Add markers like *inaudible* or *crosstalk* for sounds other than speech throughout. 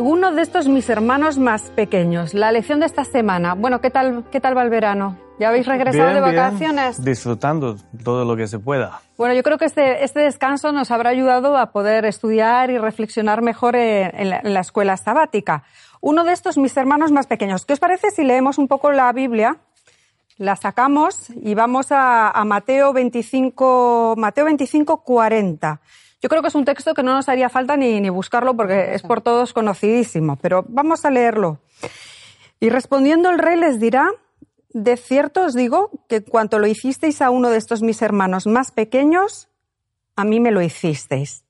Uno de estos mis hermanos más pequeños, la lección de esta semana. Bueno, ¿qué tal, qué tal va el verano? ¿Ya habéis regresado de vacaciones? disfrutando todo lo que se pueda. Bueno, yo creo que este, este descanso nos habrá ayudado a poder estudiar y reflexionar mejor en, la, escuela sabática. Uno de estos mis hermanos más pequeños. ¿Qué os parece si leemos un poco la Biblia? La sacamos y vamos a, a Mateo 25, Mateo 25, 40. Yo creo que es un texto que no nos haría falta ni, ni buscarlo porque es por todos conocidísimo, pero vamos a leerlo. Y respondiendo el rey les dirá, de cierto os digo que cuanto lo hicisteis a uno de estos mis hermanos más pequeños, a mí me lo hicisteis.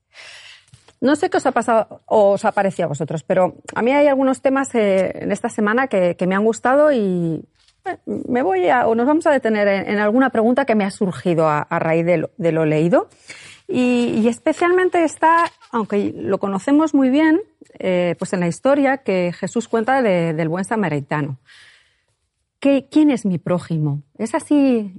No sé qué os ha pasado o os ha parecido a vosotros, pero a mí hay algunos temas eh, en esta semana que, me han gustado y eh, me voy a, o nos vamos a detener en, alguna pregunta que me ha surgido a, raíz de lo leído. Y, especialmente está, aunque lo conocemos muy bien, eh, pues en la historia que Jesús cuenta del buen samaritano. ¿Quién es mi prójimo? Es así,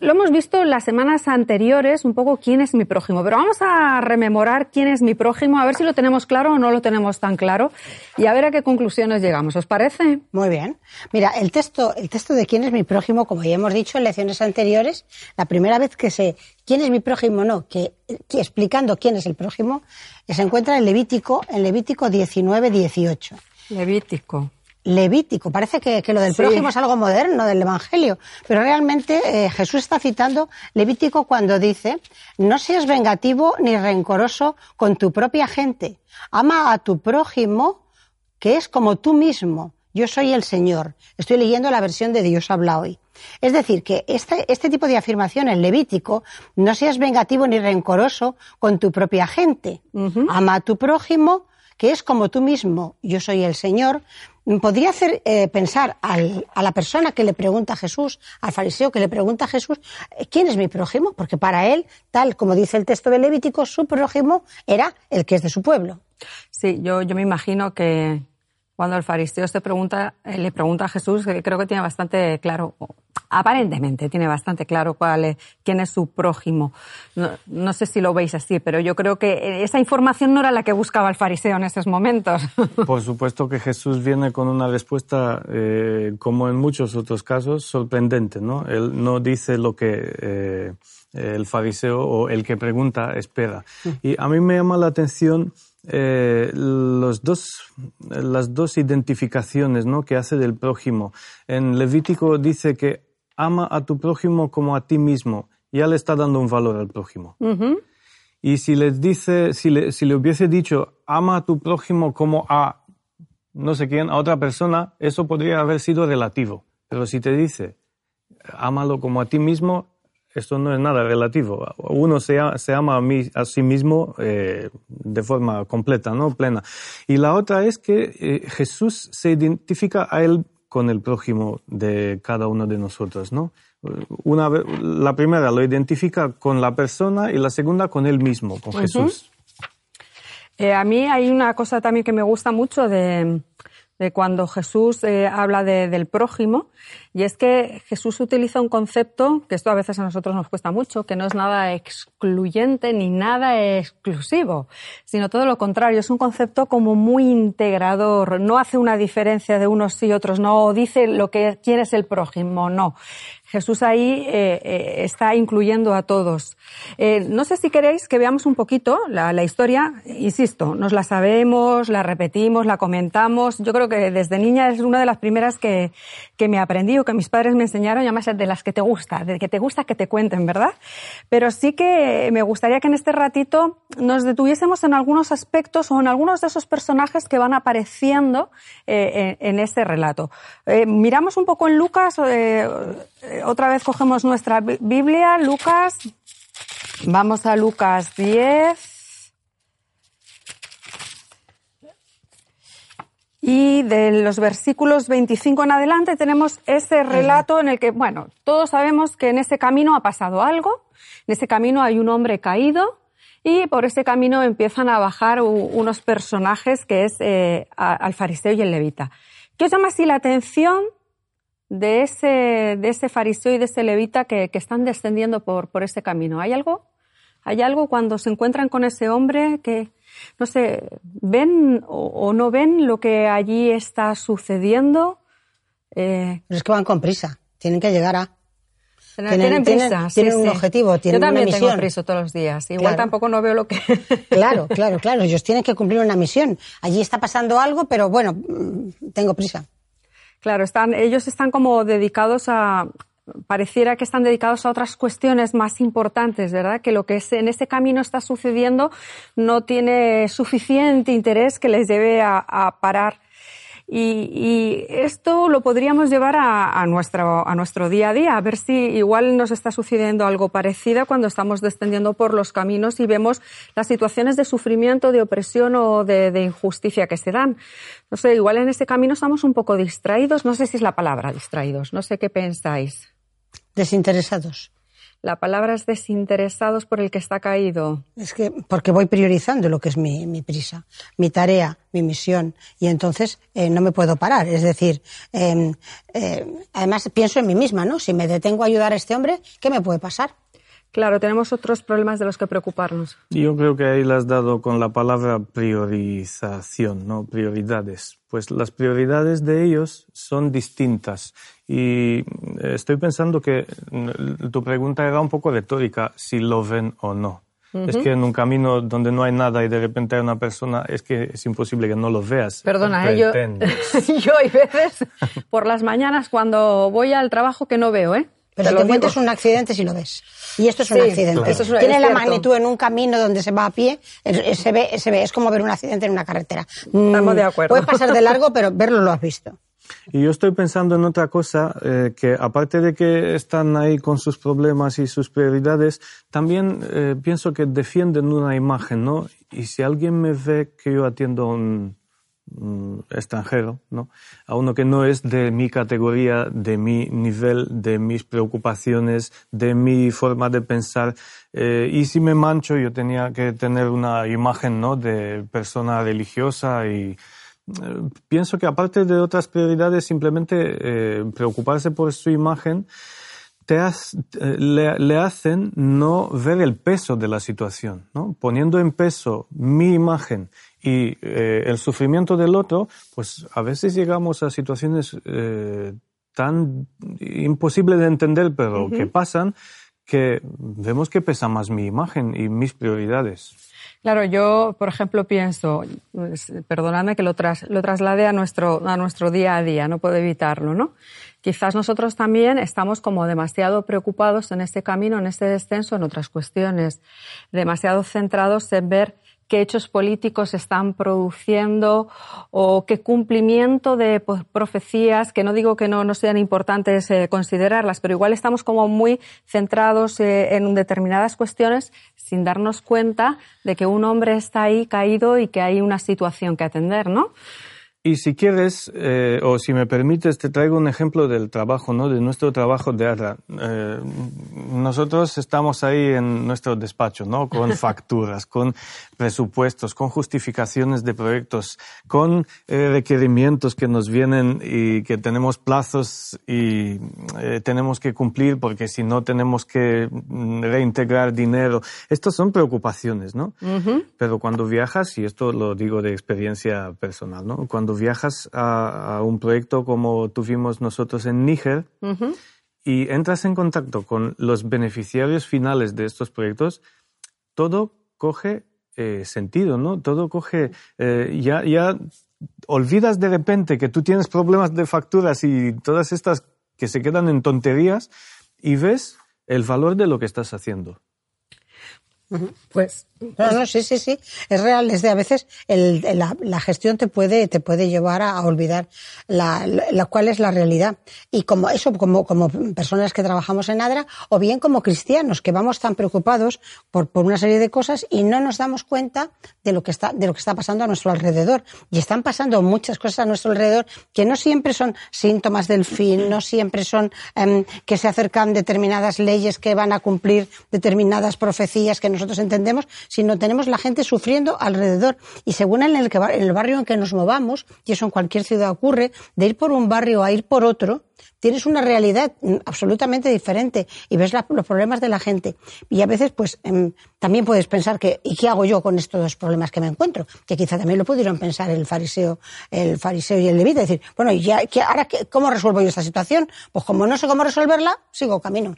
lo hemos visto en las semanas anteriores, un poco quién es mi prójimo, pero vamos a rememorar quién es mi prójimo, a ver si lo tenemos claro o no lo tenemos tan claro y a ver a qué conclusiones llegamos. ¿Os parece? Muy bien. Mira, el texto, el texto de quién es mi prójimo, como ya hemos dicho en lecciones anteriores, la primera vez que se quién es mi prójimo, no, que, explicando quién es el prójimo, se encuentra en Levítico, en Levítico 19, 18. Levítico. Levítico. Parece que, lo del prójimo es algo moderno del Evangelio, pero realmente eh, Jesús está citando Levítico cuando dice, no seas vengativo ni rencoroso con tu propia gente. Ama a tu prójimo, que es como tú mismo. Yo soy el Señor. Estoy leyendo la versión de Dios habla hoy. Es decir, que este, este tipo de afirmación en Levítico, no seas vengativo ni rencoroso con tu propia gente. Ama a tu prójimo, que es como tú mismo, yo soy el Señor, podría hacer eh, pensar a la persona que le pregunta a Jesús, al fariseo que le pregunta a Jesús, eh, ¿quién es mi prójimo? Porque para él, tal como dice el texto de Levítico, su prójimo era el que es de su pueblo. Sí, yo, yo me imagino que, cuando el fariseo se pregunta, eh, le pregunta a Jesús, creo que tiene bastante claro, aparentemente tiene bastante claro cuál es, quién es su prójimo. No, sé si lo veis así, pero yo creo que esa información no era la que buscaba el fariseo en esos momentos. *laughs* Por supuesto que Jesús viene con una respuesta, eh, como en muchos otros casos, sorprendente, ¿no? Él no dice lo que eh, el fariseo o el que pregunta espera. Y a mí me llama la atención eh, los dos, las dos identificaciones ¿no? que hace del prójimo. En Levítico dice que ama a tu prójimo como a ti mismo. Ya le está dando un valor al prójimo. Y si le dice, si le, si le hubiese dicho ama a tu prójimo como a no sé quién, a otra persona, eso podría haber sido relativo. Pero si te dice ámalo como a ti mismo, esto no es nada relativo. Uno se, ama a, sí mismo eh, de forma completa, ¿no? plena. Y la otra es que eh, Jesús se identifica a él con el prójimo de cada uno de nosotros. ¿no? Una, la primera lo identifica con la persona y la segunda con él mismo, con Jesús. Eh, a mí hay una cosa también que me gusta mucho de, cuando Jesús habla del prójimo y es que Jesús utiliza un concepto, que esto a veces a nosotros nos cuesta mucho, que no es nada excluyente ni nada exclusivo, sino todo lo contrario, es un concepto como muy integrador, no hace una diferencia de unos y otros, no dice lo que quiere es el prójimo, no. Jesús ahí eh, eh, está incluyendo a todos. Eh, no sé si queréis que veamos un poquito la, la, historia. Insisto, nos la sabemos, la repetimos, la comentamos. Yo creo que desde niña es una de las primeras que, que me aprendí que mis padres me enseñaron, y además de las que te gusta, de que te gusta que te cuenten, ¿verdad? Pero sí que me gustaría que en este ratito nos detuviésemos en algunos aspectos o en algunos de esos personajes que van apareciendo eh, en, este relato. Eh, miramos un poco en Lucas, eh, otra vez cogemos nuestra Biblia, Lucas, vamos a Lucas 10. Y de los versículos 25 en adelante tenemos ese relato en el que, bueno, todos sabemos que en ese camino ha pasado algo, en ese camino hay un hombre caído y por ese camino empiezan a bajar unos personajes que es eh, al fariseo y el levita. ¿Qué os llama así la atención de ese, de ese fariseo y de ese levita que, que están descendiendo por, por ese camino? ¿Hay algo? ¿Hay algo cuando se encuentran con ese hombre que, no sé, ven o, no ven lo que allí está sucediendo. Eh, es que van con prisa, tienen que llegar a. Tienen, prisa, tienen, un objetivo, tienen Yo también una misión. tengo prisa todos los días. Igual tampoco no veo lo que. *laughs* claro, claro, claro. Ellos tienen que cumplir una misión. Allí está pasando algo, pero bueno, mm, tengo prisa. Claro, están, ellos están como dedicados a, pareciera que están dedicados a otras cuestiones más importantes, ¿verdad? Que lo que en ese camino está sucediendo no tiene suficiente interés que les lleve a, parar. Y, esto lo podríamos llevar a, nuestro, a nuestro día a día, a ver si igual nos está sucediendo algo parecido cuando estamos descendiendo por los caminos y vemos las situaciones de sufrimiento, de opresión o de, de injusticia que se dan. No sé, igual en ese camino estamos un poco distraídos, no sé si es la palabra distraídos, no sé qué pensáis. Desinteresados. La palabra es desinteresados por el que está caído. Es que porque voy priorizando lo que es mi, prisa, mi tarea, mi misión, y entonces eh, no me puedo parar. Es decir, em, eh, además pienso en mí misma, ¿no? Si me detengo a ayudar a este hombre, ¿qué me puede pasar? Claro, tenemos otros problemas de los que preocuparnos. Yo creo que ahí le has dado con la palabra priorización, ¿no? Prioridades. Pues las prioridades de ellos son distintas. Y eh, estoy pensando que mm, tu pregunta era un poco retórica, si lo ven o no. Es que en un camino donde no hay nada y de repente hay una persona, es que es imposible que no lo veas. Perdona, ¿eh? yo, *laughs* yo hay veces por las mañanas cuando voy al trabajo que no veo, ¿eh? Pero si te encuentras un accidente, si lo ves. Y esto es un accidente. Tiene la magnitud en un camino donde se va a pie, se ve, se ve, es como ver un accidente en una carretera. Estamos de acuerdo. Puede pasar de largo, pero verlo lo has visto. Y yo estoy pensando en otra cosa, eh, que aparte de que están ahí con sus problemas y sus prioridades, también eh, pienso que defienden una imagen, ¿no? Y si alguien me ve que yo atiendo a un, extranjero, ¿no? A uno que no es de mi categoría, de mi nivel, de mis preocupaciones, de mi forma de pensar. Eh, y si me mancho, yo tenía que tener una imagen, ¿no? De persona religiosa y eh, pienso que aparte de otras prioridades, simplemente eh, preocuparse por su imagen te le, hacen no ver el peso de la situación, ¿no? Poniendo en peso mi imagen y eh, el sufrimiento del otro, pues a veces llegamos a situaciones eh, tan imposibles de entender, pero que pasan, que vemos que pesa más mi imagen y mis prioridades. Claro, yo, por ejemplo, pienso, pues, perdonadme que lo, tras, lo traslade a nuestro, a nuestro día a día, no puedo evitarlo, ¿no? Quizás nosotros también estamos como demasiado preocupados en este camino, en este descenso, en otras cuestiones, demasiado centrados en ver qué hechos políticos están produciendo o qué cumplimiento de profecías, que no digo que no, no sean importantes eh, considerarlas, pero igual estamos como muy centrados eh, en determinadas cuestiones sin darnos cuenta de que un hombre está ahí caído y que hay una situación que atender, ¿no? Y si quieres, eh, o si me permites, te traigo un ejemplo del trabajo, ¿no? De nuestro trabajo de ARA. Eh, nosotros estamos ahí en nuestro despacho, ¿no? Con *laughs* facturas, con presupuestos, con justificaciones de proyectos, con eh, requerimientos que nos vienen y que tenemos plazos y eh, tenemos que cumplir porque si no tenemos que mm, reintegrar dinero. Estas son preocupaciones, ¿no? Pero cuando viajas, y esto lo digo de experiencia personal, ¿no? Cuando viajas a, un proyecto como tuvimos nosotros en Níger y entras en contacto con los beneficiarios finales de estos proyectos, todo coge eh, sentido, ¿no? Todo coge, eh, ya, ya olvidas de repente que tú tienes problemas de facturas y todas estas que se quedan en tonterías y ves el valor de lo que estás haciendo. Pues, no, no, sí, sí, sí, es real. Desde a veces la, gestión te puede, te puede llevar a, olvidar la, la, cuál es la realidad. Y como eso, como, como personas que trabajamos en ADRA, o bien como cristianos, que vamos tan preocupados por, por una serie de cosas y no nos damos cuenta de lo que está, de lo que está pasando a nuestro alrededor. Y están pasando muchas cosas a nuestro alrededor que no siempre son síntomas del fin, no siempre son em, que se acercan determinadas leyes que van a cumplir determinadas profecías que nosotros entendemos, sino tenemos la gente sufriendo alrededor. Y según en el, que, en el barrio en que nos movamos, y eso en cualquier ciudad ocurre, de ir por un barrio a ir por otro, tienes una realidad absolutamente diferente y ves los problemas de la gente. Y a veces, pues, em, también puedes pensar que, ¿y qué hago yo con estos dos problemas que me encuentro? Que quizá también lo pudieron pensar el fariseo, el fariseo y el levita. Decir, bueno, ¿y ahora cómo resuelvo yo esta situación? Pues como no sé cómo resolverla, sigo camino.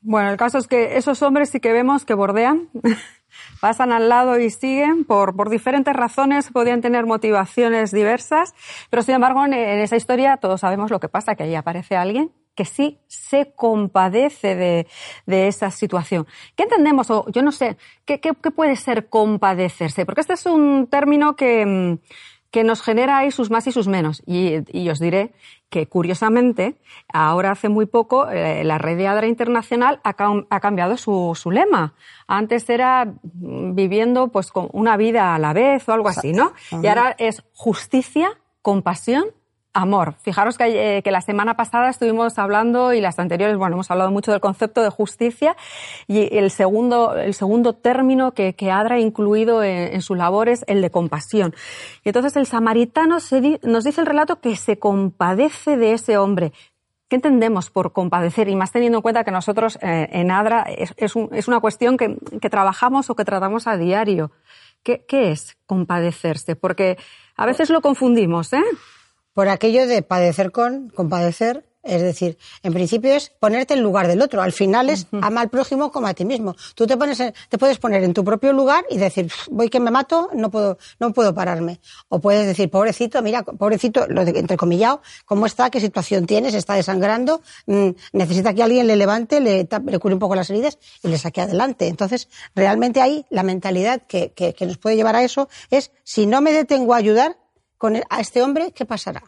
Bueno, el caso es que esos hombres sí que vemos que bordean, *laughs* pasan al lado y siguen por, por diferentes razones, podían tener motivaciones diversas, pero sin embargo en, esa historia todos sabemos lo que pasa, que ahí aparece alguien que sí se compadece de, de, esa situación. ¿Qué entendemos? O yo no sé, ¿qué, qué, puede ser compadecerse? Porque este es un término que, mm, que nos genera ahí sus más y sus menos. Y, y os diré que curiosamente, ahora hace muy poco, eh, la red de Adra Internacional ha, ha cambiado su, su, lema. Antes era viviendo pues con una vida a la vez o algo así, ¿no? Y ahora es justicia, compasión amor. Fijaros que, eh, que, la semana pasada estuvimos hablando y las anteriores, bueno, hemos hablado mucho del concepto de justicia y el segundo, el segundo término que, que Adra ha incluido en, su labor es el de compasión. Y entonces el samaritano nos dice el relato que se compadece de ese hombre. ¿Qué entendemos por compadecer? Y más teniendo en cuenta que nosotros eh, en ADRA es, es, un, es, una cuestión que, que, trabajamos o que tratamos a diario. ¿Qué, ¿Qué es compadecerse? Porque a veces lo confundimos, ¿eh? Por aquello de padecer con, compadecer, es decir, en principio es ponerte en lugar del otro. Al final es ama al prójimo como a ti mismo. Tú te pones, te puedes poner en tu propio lugar y decir, voy que me mato, no puedo, no puedo pararme. O puedes decir, pobrecito, mira, pobrecito, lo de entrecomillado, ¿cómo está? ¿Qué situación tienes? Está desangrando, mm, necesita que alguien le levante, le, le cure un poco las heridas y le saque adelante. Entonces, realmente ahí la mentalidad que, que, que nos puede llevar a eso es, si no me detengo a ayudar, con a este hombre, ¿qué pasará?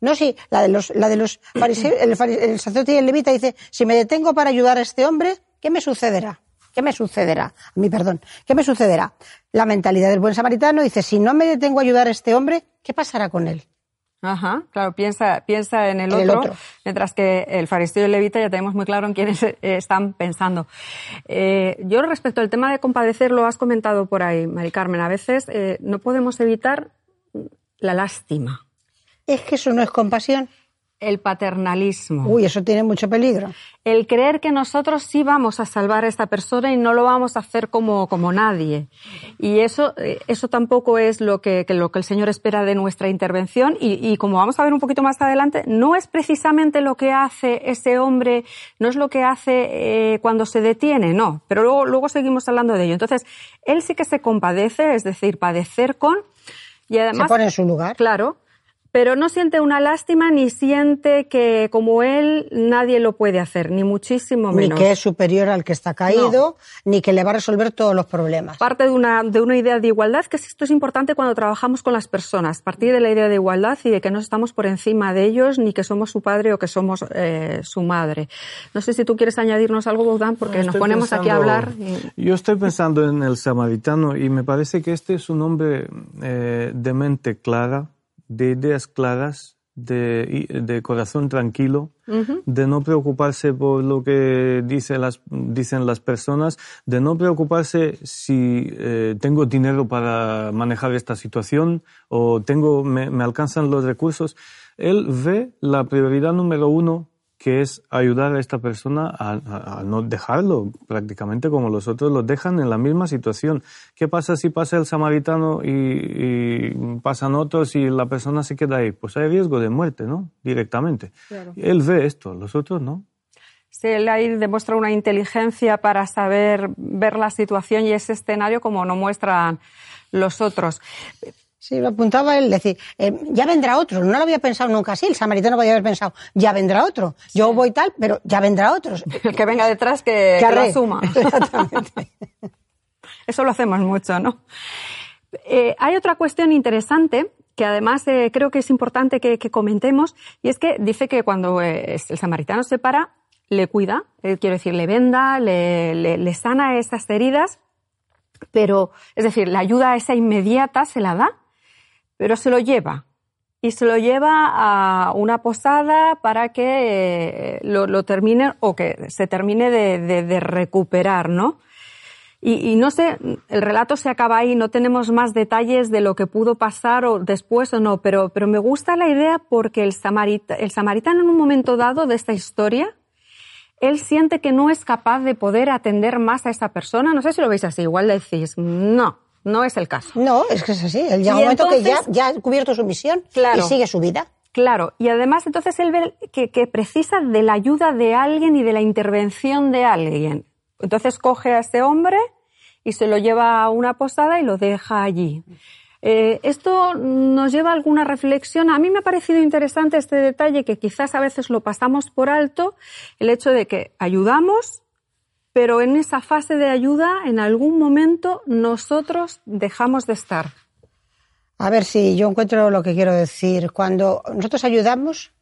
No, sí, la de los, la de los fariseos, el, el sacerdote y el levita dice, si me detengo para ayudar a este hombre, ¿qué me sucederá? ¿Qué me sucederá? A mí, perdón. ¿Qué me sucederá? La mentalidad del buen samaritano dice, si no me detengo a ayudar a este hombre, ¿qué pasará con él? Ajá, claro, piensa, piensa en el, otro, mientras que el fariseo y el levita ya tenemos muy claro en quiénes eh, están pensando. Eh, yo respecto al tema de compadecer, lo has comentado por ahí, Mari Carmen, a veces eh, no podemos evitar la lástima. Es que eso no es compasión. El paternalismo. Uy, eso tiene mucho peligro. El creer que nosotros sí vamos a salvar a esta persona y no lo vamos a hacer como, como nadie. Y eso, eh, eso tampoco es lo que, lo que el Señor espera de nuestra intervención. Y, y, como vamos a ver un poquito más adelante, no es precisamente lo que hace ese hombre, no es lo que hace eh, cuando se detiene, no. Pero luego, luego seguimos hablando de ello. Entonces, él sí que se compadece, es decir, padecer con y además, se pone en su lugar. Claro, pero no siente una lástima ni siente que como él nadie lo puede hacer, ni muchísimo menos. Ni que es superior al que está caído, ni que le va a resolver todos los problemas. Parte de una, de una idea de igualdad, que esto es importante cuando trabajamos con las personas, partir de la idea de igualdad y de que no estamos por encima de ellos, ni que somos su padre o que somos eh, su madre. No sé si tú quieres añadirnos algo, Bogdan, porque nos ponemos aquí a hablar. Yo estoy pensando en el samaritano y me parece que este es un hombre eh, de mente clara, de ideas claras, de, de corazón tranquilo, de no preocuparse por lo que dice las, dicen las personas, de no preocuparse si eh, tengo dinero para manejar esta situación o tengo, me, me alcanzan los recursos. Él ve la prioridad número uno que es ayudar a esta persona a, no dejarlo prácticamente como los otros lo dejan en la misma situación. ¿Qué pasa si pasa el samaritano y, pasan otros y la persona se queda ahí? Pues hay riesgo de muerte, ¿no? Directamente. Él ve esto, los otros no. Sí, él ahí demuestra una inteligencia para saber ver la situación y ese escenario como no muestran los otros. Sí, lo apuntaba él, decir, eh, ya vendrá otro. No lo había pensado nunca así. El samaritano podía haber pensado, ya vendrá otro. Yo voy tal, pero ya vendrá otro. El *laughs* que venga detrás que, que, lo asuma. *laughs* *laughs* Exactamente. Eso lo hacemos mucho, ¿no? Eh, hay otra cuestión interesante que además eh, creo que es importante que, que, comentemos, y es que dice que cuando el samaritano se para, le cuida, quiero decir, le venda, le, le, le sana esas heridas, pero, es decir, la ayuda esa inmediata se la da, pero se lo lleva. Y se lo lleva a una posada para que eh, lo, termine o que se termine de, recuperar, ¿no? Y, no sé, el relato se acaba ahí, no tenemos más detalles de lo que pudo pasar o después o no, pero, pero me gusta la idea porque el, el samaritano en un momento dado de esta historia, él siente que no es capaz de poder atender más a esa persona. No sé si lo veis así, igual decís, no, no es el caso. No, es que es así. Él llega un momento que ya, ya ha cubierto su misión y sigue su vida. Claro, y además entonces él ve que, que, precisa de la ayuda de alguien y de la intervención de alguien. Entonces coge a este hombre y se lo lleva a una posada y lo deja allí. Eh, esto nos lleva a alguna reflexión. A mí me ha parecido interesante este detalle que quizás a veces lo pasamos por alto, el hecho de que ayudamos, pero en esa fase de ayuda, en algún momento, nosotros dejamos de estar. A ver si yo encuentro lo que quiero decir. Cuando nosotros ayudamos,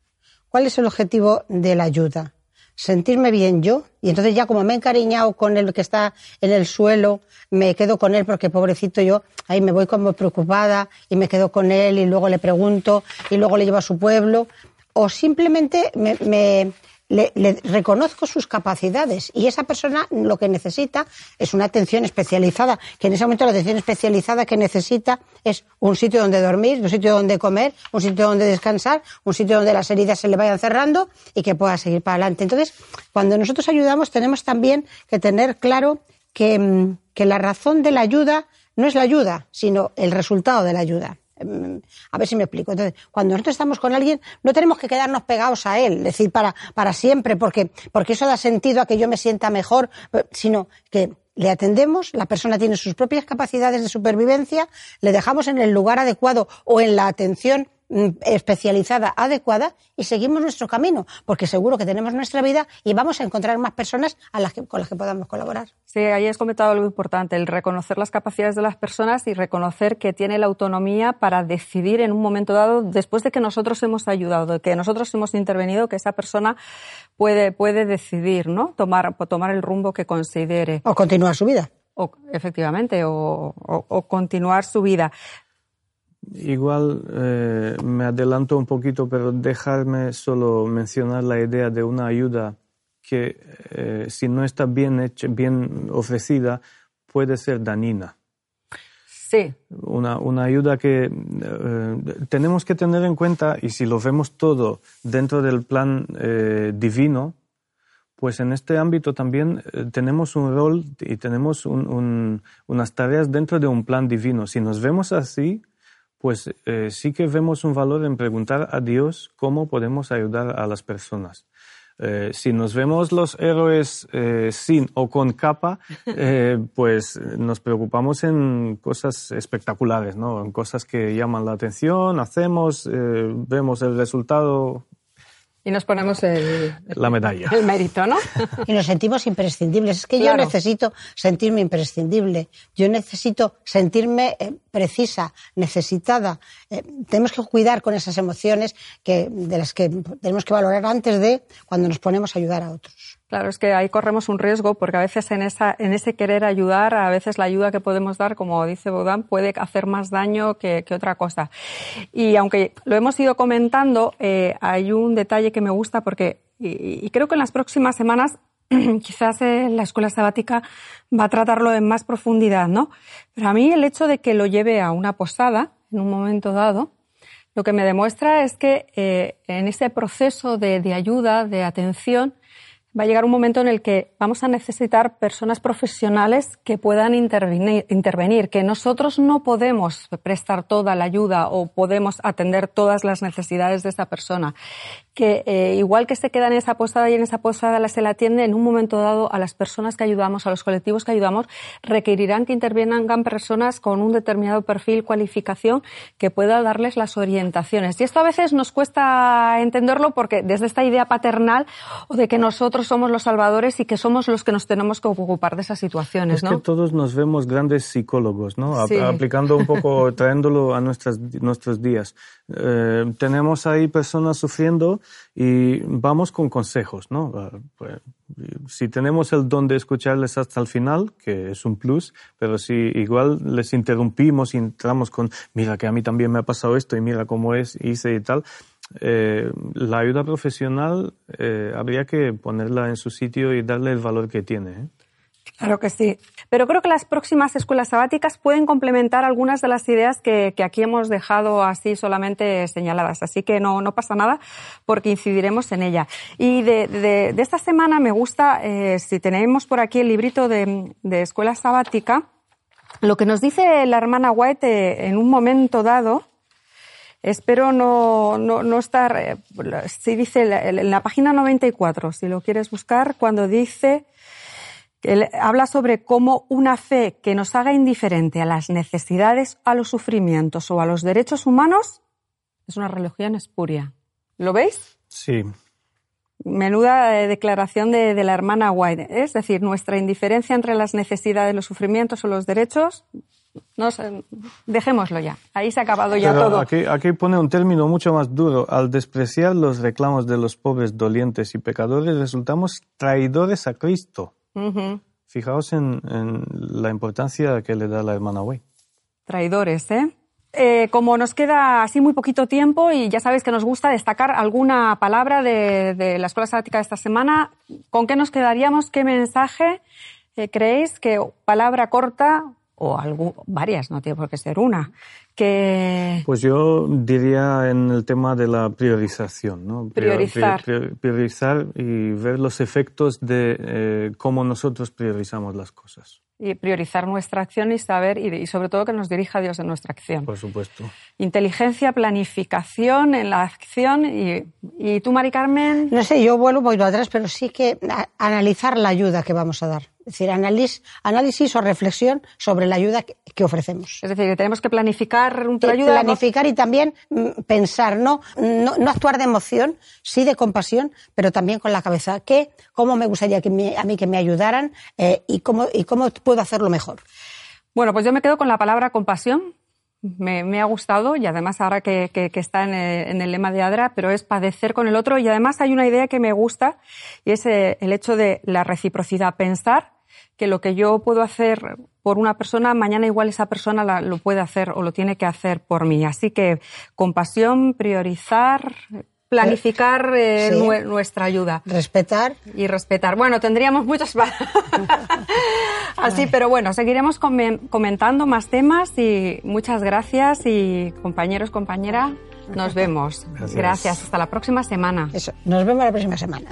¿cuál es el objetivo de la ayuda? Sentirme bien yo, y entonces ya como me he encariñado con el que está en el suelo, me quedo con él porque pobrecito yo, ahí me voy como preocupada y me quedo con él y luego le pregunto y luego le llevo a su pueblo, o simplemente me, me le, reconozco sus capacidades y esa persona lo que necesita es una atención especializada, que en ese momento la atención especializada que necesita es un sitio donde dormir, un sitio donde comer, un sitio donde descansar, un sitio donde las heridas se le vayan cerrando y que pueda seguir para adelante. Entonces, cuando nosotros ayudamos tenemos también que tener claro que, mm, que la razón de la ayuda no es la ayuda, sino el resultado de la ayuda. A ver si me explico. Entonces, cuando nosotros estamos con alguien, no tenemos que quedarnos pegados a él, es decir, para, para siempre, porque, porque eso da sentido a que yo me sienta mejor, sino que le atendemos, la persona tiene sus propias capacidades de supervivencia, le dejamos en el lugar adecuado o en la atención Mm, especializada adecuada y seguimos nuestro camino, porque seguro que tenemos nuestra vida y vamos a encontrar más personas a las que, con las que podamos colaborar. Sí, ahí has comentado algo importante, el reconocer las capacidades de las personas y reconocer que tiene la autonomía para decidir en un momento dado, después de que nosotros hemos ayudado, de que nosotros hemos intervenido, que esa persona puede, puede decidir, ¿no? Tomar, tomar el rumbo que considere. O continuar su vida. O, efectivamente, o, o continuar su vida. Igual eh, me adelanto un poquito, pero dejarme solo mencionar la idea de una ayuda que eh, si no está bien hecha, bien ofrecida, puede ser dañina. Sí. Una, una ayuda que eh, tenemos que tener en cuenta, y si lo vemos todo dentro del plan divino, pues en este ámbito también tenemos un rol y tenemos unas tareas dentro de un plan divino. Si nos vemos así, pues eh, sí que vemos un valor en preguntar a Dios cómo podemos ayudar a las personas. Eh, si nos vemos los héroes eh, sin o con capa, *laughs* pues nos preocupamos en cosas espectaculares, ¿no? En cosas que llaman la atención, hacemos, vemos el resultado y nos ponemos el, la medalla. El mérito, ¿no? *laughs* Y nos sentimos imprescindibles. Es que yo necesito sentirme imprescindible. Yo necesito sentirme eh, precisa, necesitada. Eh, tenemos que cuidar con esas emociones que, de las que tenemos que valorar antes de cuando nos ponemos a ayudar a otros. Claro, es que ahí corremos un riesgo porque a veces en, esa, en ese querer ayudar, a veces la ayuda que podemos dar, como dice Baudin, puede hacer más daño que, otra cosa. Y aunque lo hemos ido comentando, eh, hay un detalle que me gusta porque, y, creo que en las próximas semanas *clears throat* quizás eh, la escuela sabática va a tratarlo en más profundidad, ¿no? Pero a mí el hecho de que lo lleve a una posada en un momento dado, lo que me demuestra es que eh, en ese proceso de, de ayuda, de atención, va a llegar un momento en el que vamos a necesitar personas profesionales que puedan intervenir, que nosotros no podemos prestar toda la ayuda o podemos atender todas las necesidades de esa persona. Que eh, igual que se queda en esa posada y en esa posada se la atiende, en un momento dado a las personas que ayudamos, a los colectivos que ayudamos, requerirán que intervengan personas con un determinado perfil, cualificación, que pueda darles las orientaciones. Y esto a veces nos cuesta entenderlo porque desde esta idea paternal o de que nosotros somos los salvadores y que somos los que nos tenemos que ocupar de esas situaciones, es que todos nos vemos grandes psicólogos, ¿no? Aplicando un poco, *laughs* trayéndolo a nuestras, nuestros días. Eh, tenemos ahí personas sufriendo y vamos con consejos, ¿no? Ah, pues, si tenemos el don de escucharles hasta el final, que es un plus, pero si igual les interrumpimos y entramos con, mira que a mí también me ha pasado esto y mira cómo es, hice y tal, eh, la ayuda profesional eh, habría que ponerla en su sitio y darle el valor que tiene. ¿eh? Claro que sí. Pero creo que las próximas escuelas sabáticas pueden complementar algunas de las ideas que, aquí hemos dejado así solamente señaladas. Así que no, no pasa nada porque incidiremos en ella. Y de, esta semana me gusta, si tenemos por aquí el librito de, de escuela sabática, lo que nos dice la hermana White en un momento dado, Espero no, no, no estar, eh, si dice en la página 94, si lo quieres buscar, cuando dice, habla sobre cómo una fe que nos haga indiferente a las necesidades, a los sufrimientos o a los derechos humanos es una religión espuria. ¿Lo veis? Sí. Menuda eh, declaración de, de la hermana White. Es decir, nuestra indiferencia entre las necesidades, los sufrimientos o los derechos dejémoslo ya. Ahí se ha acabado ya todo. Aquí, aquí pone un término mucho más duro. Al despreciar los reclamos de los pobres, dolientes y pecadores, resultamos traidores a Cristo. Fijaos en, la importancia que le da la hermana Way. Traidores, ¿eh? ¿eh? Como nos queda así muy poquito tiempo y ya sabéis que nos gusta destacar alguna palabra de, la Escuela Sabática de esta semana, ¿con qué nos quedaríamos? ¿Qué mensaje eh, creéis que palabra corta o algo, varias, no tiene por qué ser una. Que... Pues yo diría en el tema de la priorización, ¿no? Priorizar. priorizar y ver los efectos de eh, cómo nosotros priorizamos las cosas y priorizar nuestra acción y saber, y, sobre todo que nos dirija Dios en nuestra acción. Por supuesto. Inteligencia, planificación en la acción. ¿Y, y tú, Mari Carmen? No sé, yo vuelvo, voy atrás, pero sí que analizar la ayuda que vamos a dar. Es decir, análisis, análisis o reflexión sobre la ayuda que, ofrecemos. Es decir, que tenemos que planificar un ayuda. Planificar y también mm, pensar, ¿no? ¿no? No, actuar de emoción, sí de compasión, pero también con la cabeza. ¿Qué, ¿Cómo me gustaría que a mí que me ayudaran eh, y, cómo, y cómo puedo hacerlo mejor. Bueno, pues yo me quedo con la palabra compasión. Me, ha gustado y además ahora que, está en el, lema de ADRA, pero es padecer con el otro y además hay una idea que me gusta y es eh, el hecho de la reciprocidad, pensar que lo que yo puedo hacer por una persona, mañana igual esa persona lo puede hacer o lo tiene que hacer por mí. Así que compasión, priorizar, planificar eh, nuestra ayuda. Respetar. Y respetar. Bueno, tendríamos muchas *laughs* así, pero bueno, seguiremos comentando más temas y muchas gracias y compañeros, compañera, nos vemos. Gracias. Hasta la próxima semana. Eso, nos vemos la próxima semana.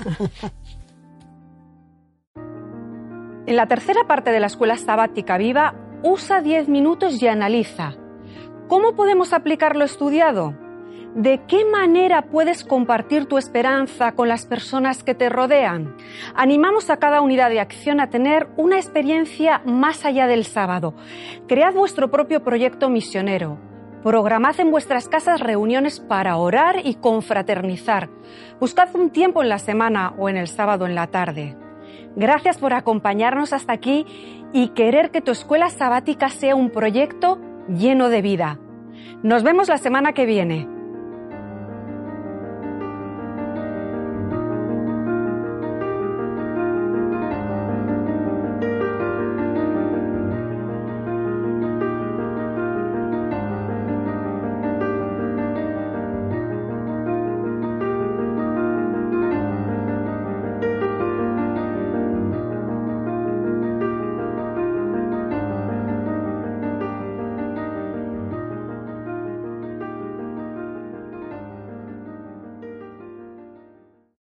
en la tercera parte de la Escuela Sabática Viva, usa 10 minutos y analiza. ¿Cómo podemos aplicar lo estudiado? ¿De qué manera puedes compartir tu esperanza con las personas que te rodean? Animamos a cada unidad de acción a tener una experiencia más allá del sábado. Cread vuestro propio proyecto misionero. Programad en vuestras casas reuniones para orar y confraternizar. Buscad un tiempo en la semana o en el sábado en la tarde. Gracias por acompañarnos hasta aquí y querer que tu escuela sabática sea un proyecto lleno de vida. Nos vemos la semana que viene.